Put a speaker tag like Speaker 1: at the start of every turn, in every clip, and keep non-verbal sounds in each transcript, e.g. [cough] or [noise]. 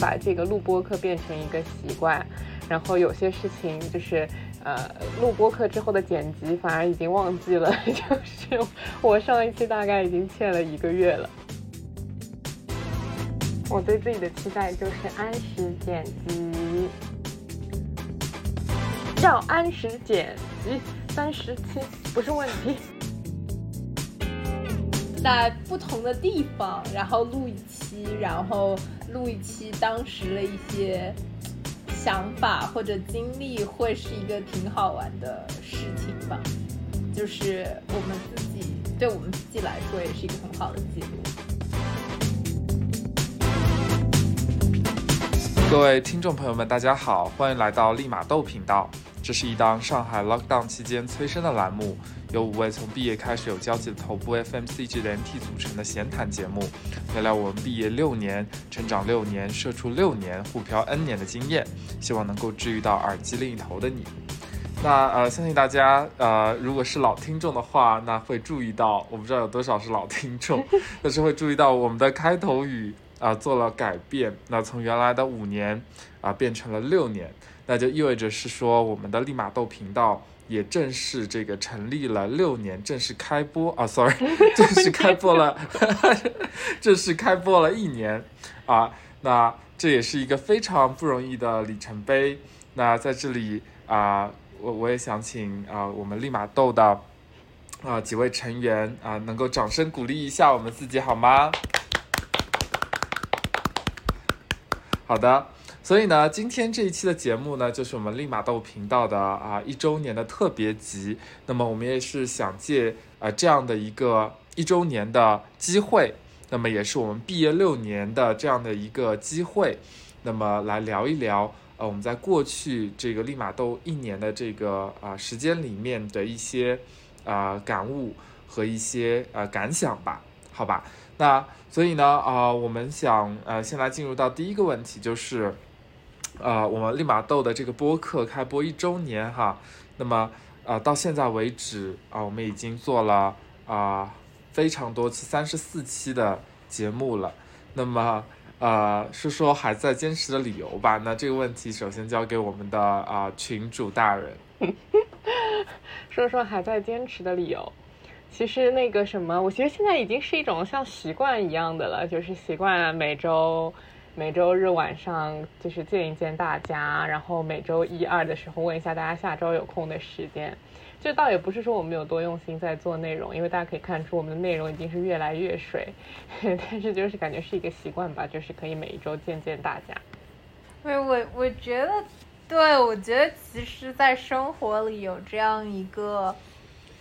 Speaker 1: 把这个录播课变成一个习惯，然后有些事情就是呃录播课之后的剪辑反而已经忘记了，[laughs] 就是我上一期大概已经欠了一个月了。我对自己的期待就是按时剪辑，要按时剪辑，三十期不是问题。
Speaker 2: 在不同的地方，然后录一期，然后录一期当时的一些想法或者经历，会是一个挺好玩的事情吧。就是我们自己，对我们自己来说，也是一个很好的记录。
Speaker 3: 各位听众朋友们，大家好，欢迎来到立马豆频道。这是一档上海 lockdown 期间催生的栏目，由五位从毕业开始有交集的头部 FMCG 的 NT 组成的闲谈节目，聊聊我们毕业六年、成长六年、社畜六年、互漂 N 年的经验，希望能够治愈到耳机另一头的你。那呃，相信大家呃，如果是老听众的话，那会注意到，我不知道有多少是老听众，[laughs] 但是会注意到我们的开头语。啊，做了改变，那从原来的五年啊变成了六年，那就意味着是说我们的立马豆频道也正式这个成立了六年，正式开播啊，sorry，[laughs] 正式开播了，[laughs] 正式开播了一年啊，那这也是一个非常不容易的里程碑。那在这里啊，我我也想请啊我们立马豆的啊几位成员啊能够掌声鼓励一下我们自己好吗？好的，所以呢，今天这一期的节目呢，就是我们立马豆频道的啊一周年的特别集。那么我们也是想借啊这样的一个一周年的机会，那么也是我们毕业六年的这样的一个机会，那么来聊一聊呃我们在过去这个立马豆一年的这个啊时间里面的一些啊感悟和一些呃感想吧，好吧？那所以呢，啊，我们想，呃，先来进入到第一个问题，就是，呃，我们立马豆的这个播客开播一周年哈，那么，呃，到现在为止啊，我们已经做了啊非常多期，三十四期的节目了。那么，呃，是说还在坚持的理由吧？那这个问题首先交给我们的啊群主大人，[laughs]
Speaker 1: 说说还在坚持的理由。其实那个什么，我其实现在已经是一种像习惯一样的了，就是习惯每周每周日晚上就是见一见大家，然后每周一二的时候问一下大家下周有空的时间。这倒也不是说我们有多用心在做内容，因为大家可以看出我们的内容已经是越来越水，[laughs] 但是就是感觉是一个习惯吧，就是可以每一周见见大家。
Speaker 2: 对，我我觉得，对我觉得其实，在生活里有这样一个。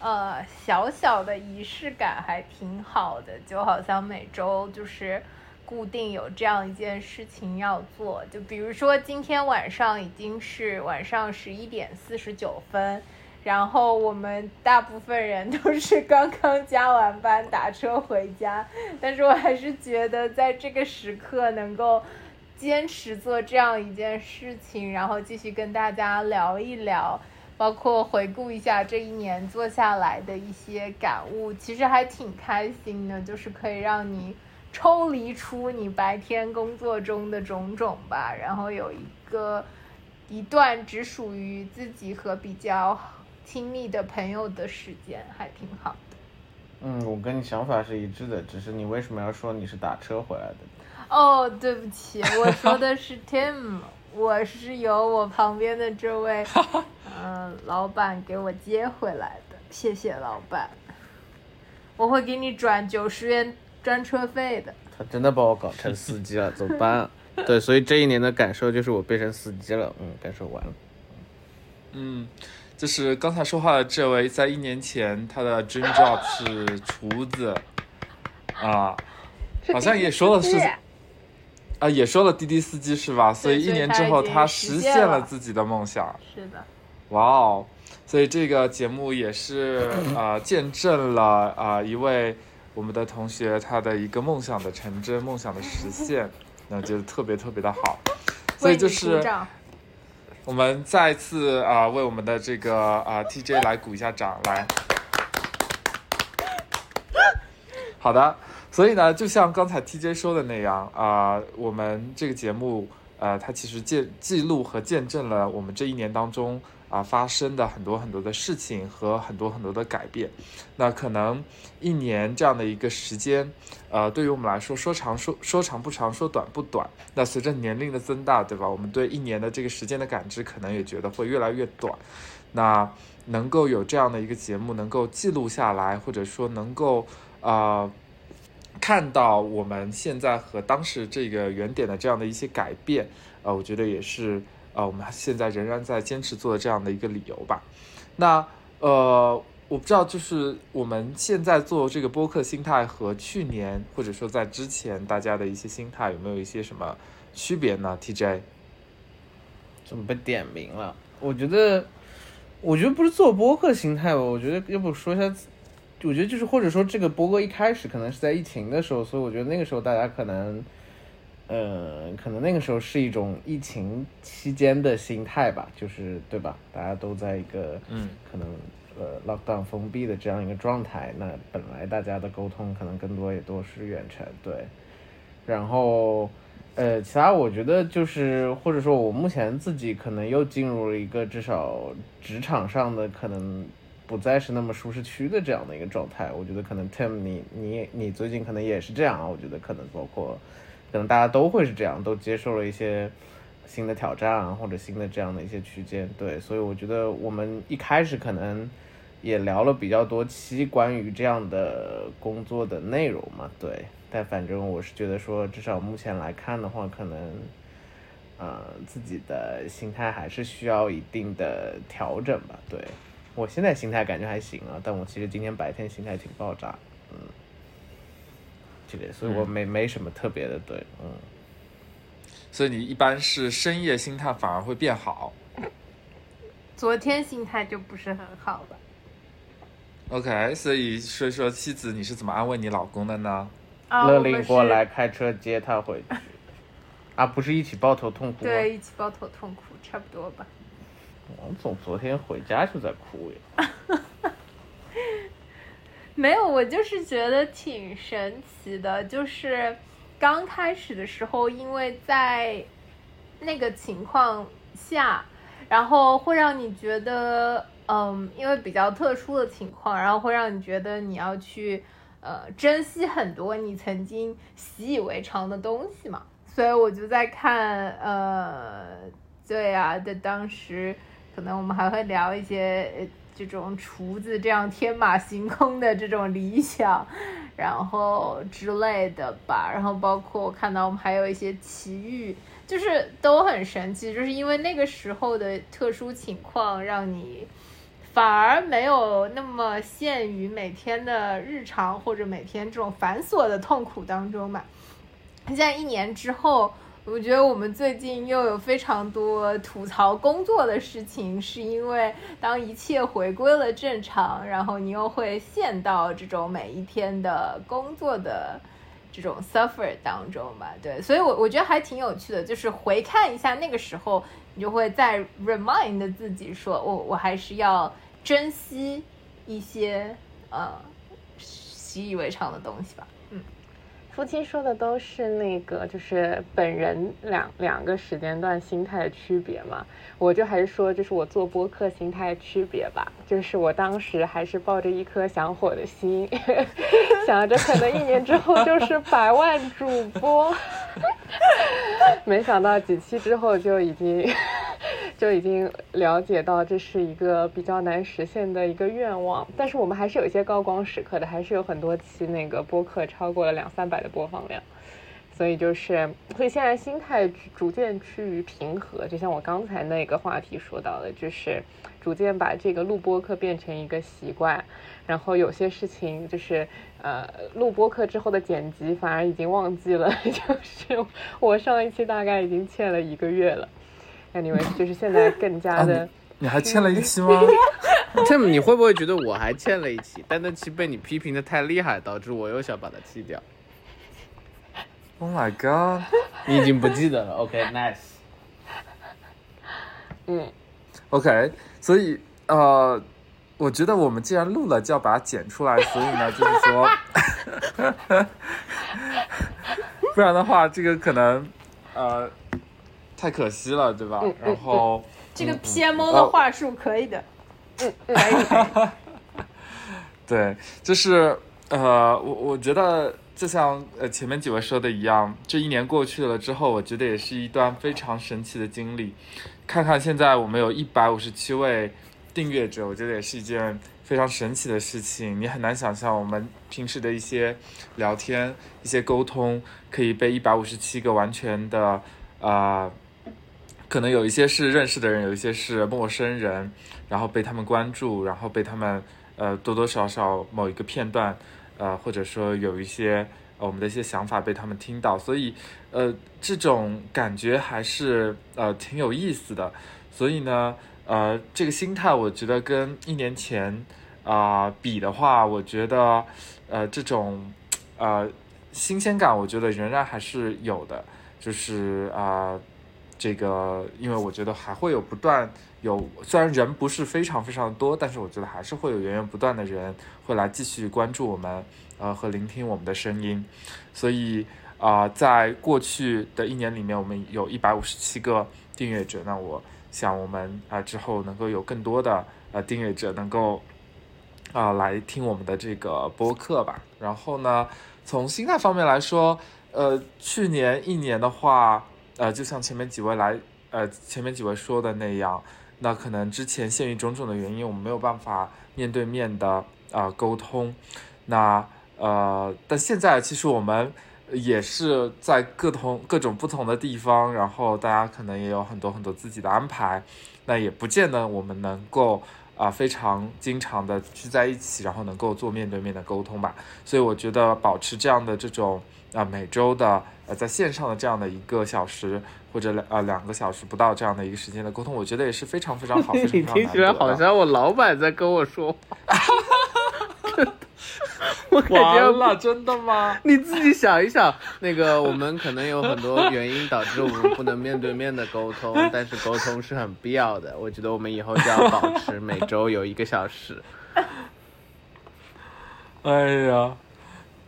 Speaker 2: 呃，小小的仪式感还挺好的，就好像每周就是固定有这样一件事情要做，就比如说今天晚上已经是晚上十一点四十九分，然后我们大部分人都是刚刚加完班打车回家，[laughs] 但是我还是觉得在这个时刻能够坚持做这样一件事情，然后继续跟大家聊一聊。包括回顾一下这一年做下来的一些感悟，其实还挺开心的，就是可以让你抽离出你白天工作中的种种吧，然后有一个一段只属于自己和比较亲密的朋友的时间，还挺好的。
Speaker 4: 嗯，我跟你想法是一致的，只是你为什么要说你是打车回来的？
Speaker 2: 哦，对不起，我说的是 Tim。我是由我旁边的这位，嗯，[laughs] 老板给我接回来的，谢谢老板。我会给你转九十元专车费的。
Speaker 4: 他真的把我搞成司机了，怎么办？[laughs] 对，所以这一年的感受就是我变成司机了，嗯，感受完了。
Speaker 3: 嗯，就是刚才说话的这位，在一年前他的 dream job 是厨子，啊，好像也说了是。啊，也说了滴滴司机是吧？所以一年之后他实现了自己的梦想。
Speaker 2: 是的。
Speaker 3: 哇哦！所以这个节目也是啊，见证了啊一位我们的同学他的一个梦想的成真，梦想的实现，[laughs] 那觉得特别特别的好。[laughs] 所以就是我们再次啊为我们的这个啊 TJ 来鼓一下掌来。[laughs] 好的。所以呢，就像刚才 TJ 说的那样啊、我们这个节目呃，它其实见记录和见证了我们这一年当中啊、发生的很多很多的事情和很多很多的改变。那可能一年这样的一个时间，呃，对于我们来说，说长说说长不长，说短不短。那随着年龄的增大，对吧？我们对一年的这个时间的感知，可能也觉得会越来越短。那能够有这样的一个节目，能够记录下来，或者说能够呃看到我们现在和当时这个原点的这样的一些改变，呃，我觉得也是呃我们现在仍然在坚持做的这样的一个理由吧。那呃，我不知道，就是我们现在做这个播客心态和去年或者说在之前大家的一些心态有没有一些什么区别呢？TJ，
Speaker 4: 怎么被点名了？我觉得，我觉得不是做播客心态吧，我觉得要不说一下，我觉得就是或者说这个播客一开始可能是在疫情的时候，所以我觉得那个时候大家可能，呃，可能那个时候是一种疫情期间的心态吧，就是对吧？大家都在一个
Speaker 3: 嗯
Speaker 4: 可能呃 lockdown 封闭的这样一个状态，那本来大家的沟通可能更多也都是远程，对，然后。呃，其他我觉得就是，或者说我目前自己可能又进入了一个至少职场上的可能不再是那么舒适区的这样的一个状态。我觉得可能 Tim 你你你最近可能也是这样啊。我觉得可能包括可能大家都会是这样，都接受了一些新的挑战啊，或者新的这样的一些区间。对，所以我觉得我们一开始可能也聊了比较多期关于这样的工作的内容嘛，对。但反正我是觉得说，至少目前来看的话，可能，呃，自己的心态还是需要一定的调整吧。对我现在心态感觉还行啊，但我其实今天白天心态挺爆炸，嗯，这个，所以我没、没什么特别的，对，嗯。
Speaker 3: 所以你一般是深夜心态反而会变好。
Speaker 2: 昨天心态就不是很好吧
Speaker 3: ？OK，所以说一说妻子你是怎么安慰你老公的呢？
Speaker 2: 啊，
Speaker 4: 勒
Speaker 2: 我们是
Speaker 4: 令过来开车接他回去，啊，不是一起抱头痛哭吗？
Speaker 2: 对，一起抱头痛哭，差不多吧。
Speaker 4: 王总昨天回家就在哭呀。[laughs]
Speaker 2: 没有，我就是觉得挺神奇的，就是刚开始的时候，因为在那个情况下，然后会让你觉得，嗯，因为比较特殊的情况，然后会让你觉得你要去呃珍惜很多你曾经习以为常的东西嘛，所以我就在看，呃，对啊，的当时可能我们还会聊一些。这种厨子这样天马行空的这种理想，然后之类的吧，然后包括我看到我们还有一些奇遇，就是都很神奇，就是因为那个时候的特殊情况，让你反而没有那么陷于每天的日常或者每天这种繁琐的痛苦当中吧。现在一年之后。我觉得我们最近又有非常多吐槽工作的事情，是因为当一切回归了正常，然后你又会陷到这种每一天的工作的这种 suffer 当中吧。对，所以我我觉得还挺有趣的，就是回看一下那个时候，你就会再 remind 自己说，我我还是要珍惜一些呃习以为常的东西吧。
Speaker 1: 夫妻说的都是那个，就是本人两两个时间段心态的区别嘛。我就还是说，就是我做播客心态区别吧。就是我当时还是抱着一颗想火的心，[laughs] 想着可能一年之后就是百万主播，[laughs] 没想到几期之后就已经就已经了解到这是一个比较难实现的一个愿望。但是我们还是有一些高光时刻的，还是有很多期那个播客超过了两三百的播放量。所以就是，所以现在心态逐渐趋于平和，就像我刚才那个话题说到的，就是逐渐把这个录播课变成一个习惯，然后有些事情就是呃录播课之后的剪辑反而已经忘记了，[laughs] 就是我上一期大概已经欠了一个月了，anyway 就是现在更加的、
Speaker 3: 啊你还欠了一期吗？[laughs]
Speaker 4: Tim，你会不会觉得我还欠了一期？但那期被你批评的太厉害，导致我又想把它弃掉。
Speaker 3: Oh my god！[laughs]
Speaker 4: 你已经不记得了。OK，nice、
Speaker 1: 嗯。
Speaker 3: OK，所以呃，我觉得我们既然录了，就要把它剪出来。所以呢，就是说，[laughs] 不然的话，这个可能呃太可惜了，对吧？然后
Speaker 2: 这个 PMO 的话术可以的，嗯，可以可以。[laughs]
Speaker 3: 对，就是呃，我我觉得就像呃前面几位说的一样，这一年过去了之后，我觉得也是一段非常神奇的经历。看看现在我们有一百五十七位订阅者，我觉得也是一件非常神奇的事情。你很难想象我们平时的一些聊天、一些沟通，可以被一百五十七个完全的啊、可能有一些是认识的人，有一些是陌生人，然后被他们关注，然后被他们呃多多少少某一个片段，呃或者说有一些、我们的一些想法被他们听到，所以呃这种感觉还是呃挺有意思的。所以呢，呃这个心态我觉得跟一年前啊、比的话，我觉得呃这种呃新鲜感，我觉得仍然还是有的，就是啊。这个，因为我觉得还会有不断有，虽然人不是非常非常多，但是我觉得还是会有源源不断的人会来继续关注我们，呃，和聆听我们的声音。所以啊、在过去的一年里面，我们有一百五十七个订阅者。那我想我们啊、之后能够有更多的呃订阅者能够啊、来听我们的这个播客吧。然后呢，从心态方面来说，呃，去年一年的话。呃，就像前面几位来，呃，前面几位说的那样，那可能之前限于种种的原因，我们没有办法面对面的啊、沟通，那呃，但现在其实我们也是在各同各种不同的地方，然后大家可能也有很多很多自己的安排，那也不见得我们能够啊、非常经常的聚在一起，然后能够做面对面的沟通吧。所以我觉得保持这样的这种啊、每周的呃在线上的这样的一个小时或者两呃两个小时不到这样的一个时间的沟通，我觉得也是非常非常好，[laughs] 非常非
Speaker 4: 你
Speaker 3: 常
Speaker 4: 听起来好。像我老板在跟我说话。[laughs] 我感觉
Speaker 3: 完了，真的吗？[laughs]
Speaker 4: 你自己想一想，那个我们可能有很多原因导致我们不能面对面的沟通，[laughs] 但是沟通是很必要的。我觉得我们以后就要保持每周有一个小时。[laughs]
Speaker 3: 哎呀，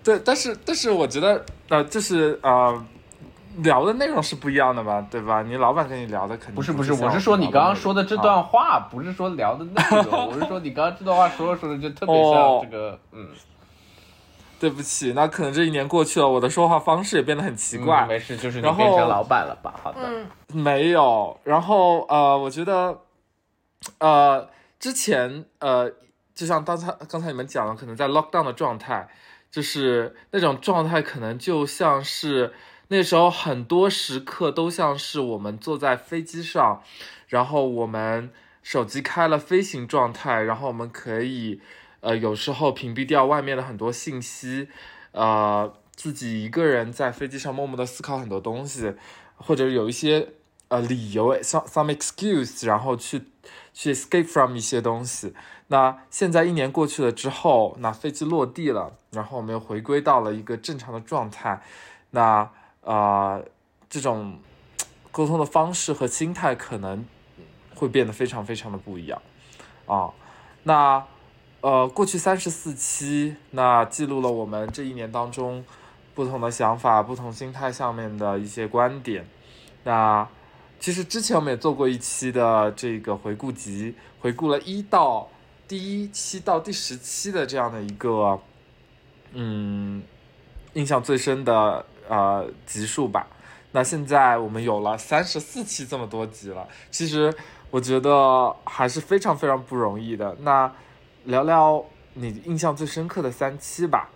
Speaker 3: 对，但是但是我觉得呃，就是呃，聊的内容是不一样的吧，对吧？你老板跟你聊的肯定
Speaker 4: 不是不是，我是说你刚刚说的这段
Speaker 3: 啊
Speaker 4: 话，不是说聊的内容，我是说你刚刚这段话说着说着就特别像
Speaker 3: 哦
Speaker 4: 这个，嗯，
Speaker 3: 对不起，那可能这一年过去了，我的说话方式也变得很奇怪。
Speaker 4: 嗯没事，就是你变成老板了吧？好的，
Speaker 2: 嗯，
Speaker 3: 没有，然后呃，我觉得，呃，之前呃，就像刚才刚才你们讲了，可能在 lockdown 的状态，就是那种状态，可能就像是那时候很多时刻都像是我们坐在飞机上，然后我们手机开了飞行状态，然后我们可以呃有时候屏蔽掉外面的很多信息，呃，自己一个人在飞机上默默的思考很多东西，或者有一些呃理由，some some excuse，然后去去 escape from 一些东西。那现在一年过去了之后，那飞机落地了，然后我们又回归到了一个正常的状态。那呃，这种沟通的方式和心态可能会变得非常非常的不一样啊。那呃，过去三十四期，那记录了我们这一年当中不同的想法、不同心态上面的一些观点。那其实之前我们也做过一期的这个回顾集，回顾了一到第一期到第十期的这样的一个，嗯，印象最深的呃集数吧。那现在我们有了三十四期这么多集了，其实我觉得还是非常非常不容易的。那聊聊你印象最深刻的三期吧，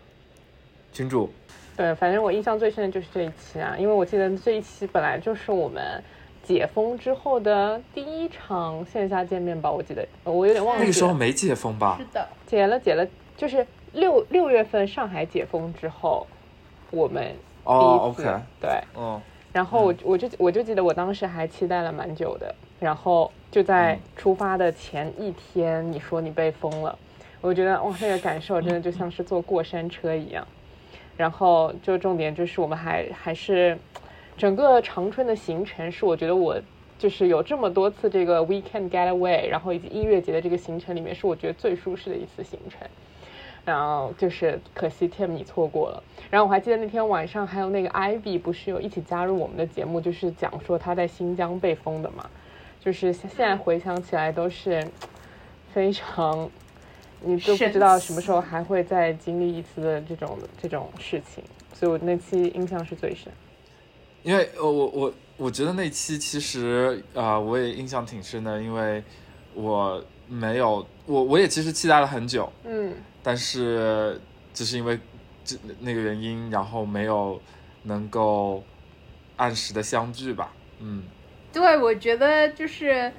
Speaker 3: 群主。
Speaker 1: 对，反正我印象最深的就是这一期啊，因为我记得这一期本来就是我们解封之后的第一场线下见面吧，我记得我有点忘了。
Speaker 3: 那个时候没解封吧
Speaker 2: 是？的，
Speaker 1: 解了解了，就是六六月份上海解封之后，我们第
Speaker 3: 哦
Speaker 1: 一次、
Speaker 3: ，OK，
Speaker 1: 对，
Speaker 3: 嗯，
Speaker 1: 然后我我就我就记得我当时还期待了蛮久的，然后就在
Speaker 3: 嗯
Speaker 1: 出发的前一天，你说你被封了，我觉得哇，那个感受真的就像是坐过山车一样。然后就重点就是我们还还是整个长春的行程是我觉得我就是有这么多次这个 weekend getaway，然后以及音乐节的这个行程里面是我觉得最舒适的一次行程。然后就是可惜 Tim 你错过了。然后我还记得那天晚上还有那个 Ivy 不是有一起加入我们的节目，就是讲说他在新疆被封的嘛，就是现现在回想起来都是非常，你都不知道什么时候还会再经历一次的这种这种事情，所以我那期印象是最深。
Speaker 3: 因为呃我我我觉得那期其实啊、呃我也印象挺深的，因为我没有我我也其实期待了很久，
Speaker 1: 嗯，
Speaker 3: 但是就是因为这那个原因，然后没有能够按时的相聚吧。嗯，
Speaker 2: 对，我觉得就是，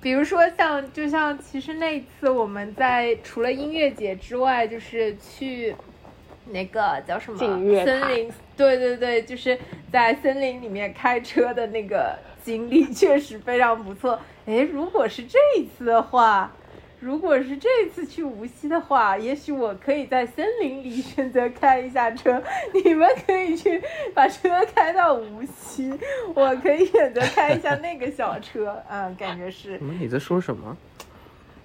Speaker 2: 比如说像，就像其实那一次我们在除了音乐节之外，就是去那个叫什么森林，对对对，就是在森林里面开车的那个经历确实非常不错。诶，如果是这一次的话。如果是这次去无锡的话，也许我可以在森林里选择开一下车，你们可以去把车开到无锡，[laughs] 我可以选择开一下那个小车，[laughs] 嗯，感觉是
Speaker 4: 什，么？你在说什么？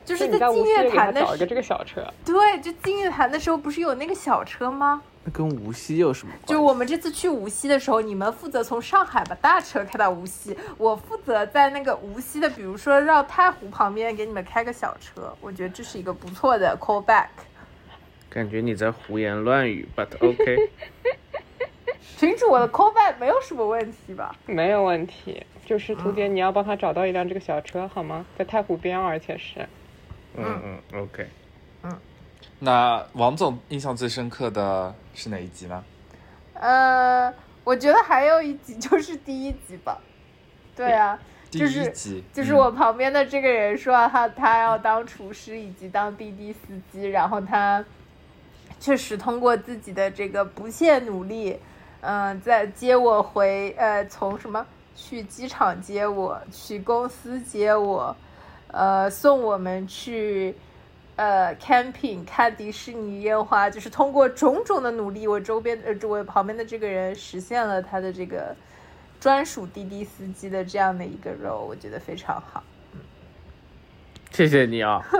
Speaker 2: 就是
Speaker 1: 在无
Speaker 2: 净月潭的时
Speaker 1: 找一个这个小车，
Speaker 2: 对，就净月潭的时候不是有那个小车吗？
Speaker 4: 那跟无锡有什么关系？
Speaker 2: 就我们这次去无锡的时候，你们负责从上海把大车开到无锡，我负责在那个无锡的，比如说绕太湖旁边给你们开个小车，我觉得这是一个不错的 callback。
Speaker 4: 感觉你在胡言乱语，but OK。[laughs]
Speaker 2: 群主，我的 callback 没有什么问题吧？
Speaker 1: 没有问题。就是图姐，你要帮他找到一辆这个小车好吗？在太湖边，而且是。
Speaker 4: 嗯嗯，OK。
Speaker 3: 那王总印象最深刻的是哪一集呢？
Speaker 2: 呃，我觉得还有一集就是第一集吧。对啊，
Speaker 3: 第一
Speaker 2: 就是
Speaker 3: 集，
Speaker 2: 就是
Speaker 3: 嗯
Speaker 2: 我旁边的这个人说他他要当厨师以及当滴滴司机，然后他确实通过自己的这个不懈努力，嗯、在接我回呃从什么去机场接我，去公司接我，呃送我们去。呃，camping 看迪士尼烟花，就是通过种种的努力，我周边呃，我旁边的这个人实现了他的这个专属滴滴司机的这样的一个 role，我觉得非常好。
Speaker 4: 谢谢你啊。[laughs]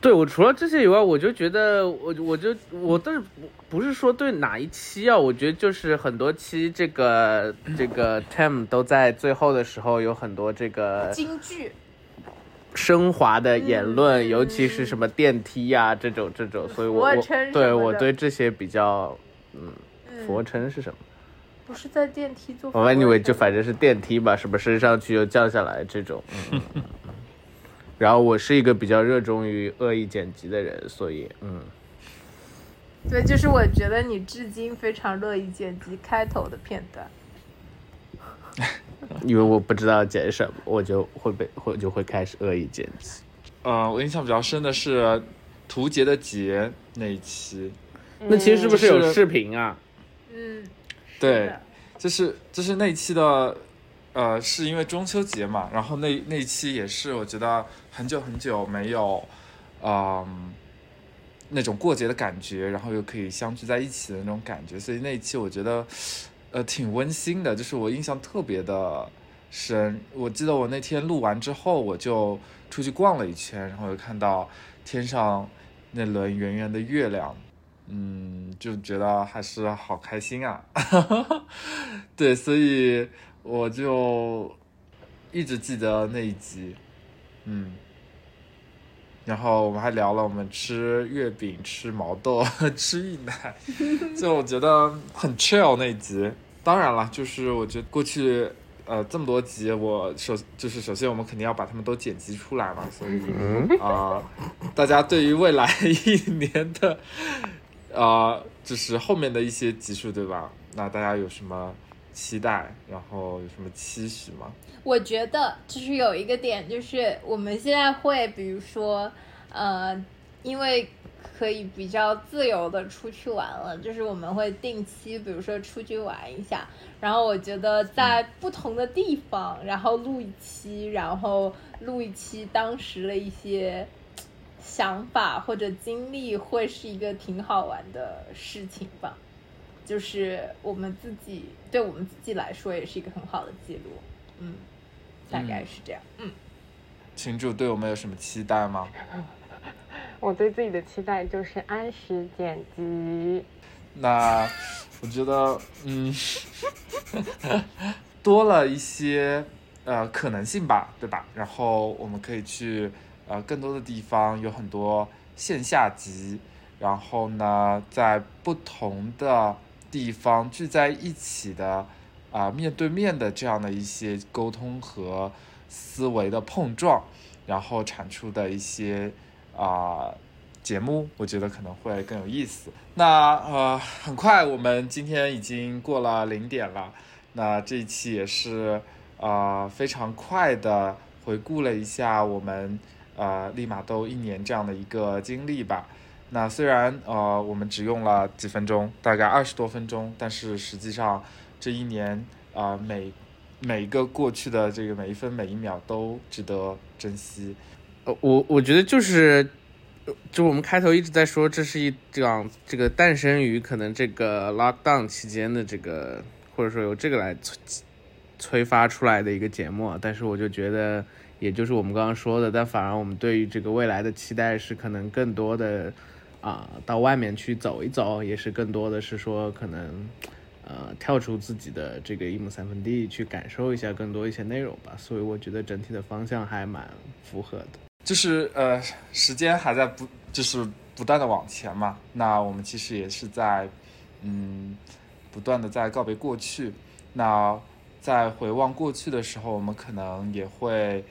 Speaker 4: 对我除了这些以外，我就觉得我我就我但是不不是说对哪一期啊，我觉得就是很多期这个这个 Tim 都在最后的时候有很多这个
Speaker 2: 京剧，
Speaker 4: 升华的言论，
Speaker 2: 嗯
Speaker 4: 尤其是什么电梯呀、这种这种，所以我我对我对这些比较
Speaker 2: 嗯，
Speaker 4: 俯卧撑是什么？
Speaker 2: 不是在电梯做。
Speaker 4: 我 anyway 就反正是电梯吧，什么升上去又降下来这种。嗯 [laughs] 然后我是一个比较热衷于恶意剪辑的人，所以嗯，
Speaker 2: 对，就是我觉得你至今非常乐意剪辑开头的片段。[laughs] [laughs]
Speaker 4: 因为我不知道剪什么，我就会被会就会开始恶意剪辑。
Speaker 3: 嗯，我印象比较深的是图杰的杰那一期，
Speaker 4: 那其实是不是有视频啊？
Speaker 2: 嗯，
Speaker 3: 对，就是就是那一期的，呃，是因为中秋节嘛，然后那那一期也是我觉得很久很久没有，嗯、那种过节的感觉，然后又可以相聚在一起的那种感觉，所以那一期我觉得，呃，挺温馨的，就是我印象特别的深。我记得我那天录完之后，我就出去逛了一圈，然后又看到天上那轮圆圆的月亮，嗯，就觉得还是好开心啊。[laughs] 对，所以我就一直记得那一集，嗯。然后我们还聊了我们吃月饼、吃毛豆、[laughs] 吃芋奶，就我觉得很 chill 那一集。当然了，就是我觉得过去呃这么多集，我首就是首先我们肯定要把它们都剪辑出来嘛，所以啊、大家对于未来一年的啊、就是后面的一些集数，对吧？那大家有什么期待？然后有什么期许吗？
Speaker 2: 我觉得就是有一个点，就是我们现在会，比如说，呃，因为可以比较自由的出去玩了，就是我们会定期，比如说出去玩一下。然后我觉得在不同的地方，然后录一期，然后录一期当时的一些想法或者经历，会是一个挺好玩的事情吧。就是我们自己对我们自己来说，也是一个很好的记录。嗯，大概是这样。嗯，
Speaker 3: 群主对我们有什么期待吗？[laughs]
Speaker 1: 我对自己的期待就是按时剪辑。
Speaker 3: 那我觉得，嗯，[laughs] 多了一些呃可能性吧，对吧？然后我们可以去呃更多的地方，有很多线下集，然后呢，在不同的地方聚在一起的啊、面对面的这样的一些沟通和思维的碰撞，然后产出的一些啊、节目，我觉得可能会更有意思。那呃，很快我们今天已经过了零点了，那这一期也是呃非常快的回顾了一下我们呃立马都一年这样的一个经历吧。那虽然呃我们只用了几分钟，大概二十多分钟，但是实际上这一年啊、每每一个过去的这个每一分每一秒都值得珍惜。
Speaker 4: 呃，我我觉得就是，就我们开头一直在说，这是一这样这个诞生于可能这个 lockdown 期间的这个，或者说由这个来催催发出来的一个节目。但是我就觉得，也就是我们刚刚说的，但反而我们对于这个未来的期待是可能更多的啊、到外面去走一走，也是更多的是说可能。呃，跳出自己的这个一亩三分地，去感受一下更多一些内容吧。所以我觉得整体的方向还蛮符合的。
Speaker 3: 就是呃，时间还在不就是不断的往前嘛。那我们其实也是在嗯不断的在告别过去。那在回望过去的时候，我们可能也会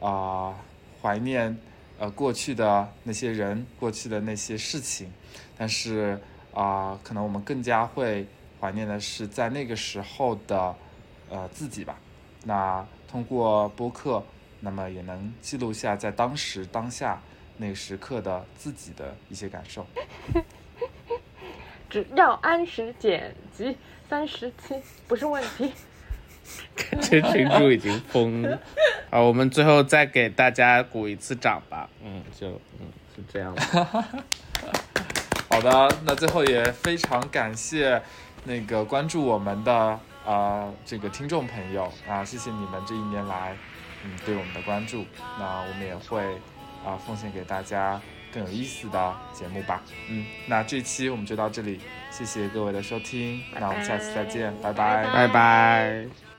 Speaker 3: 啊、怀念呃过去的那些人，过去的那些事情。但是啊、可能我们更加会怀念的是在那个时候的呃自己吧。那通过播客，那么也能记录下在当时当下那个时刻的自己的一些感受。[laughs]
Speaker 1: 只要按时剪辑，三十期不是问题。[laughs]
Speaker 4: 这群主已经疯了。好，我们最后再给大家鼓一次掌吧。嗯，就嗯是这样的。[laughs]
Speaker 3: 好的，那最后也非常感谢那个关注我们的呃这个听众朋友啊，谢谢你们这一年来嗯对我们的关注。那我们也会啊、奉献给大家更有意思的节目吧。嗯，那这期我们就到这里，谢谢各位的收听，那我们下次再见，拜拜
Speaker 4: 拜拜。
Speaker 5: 前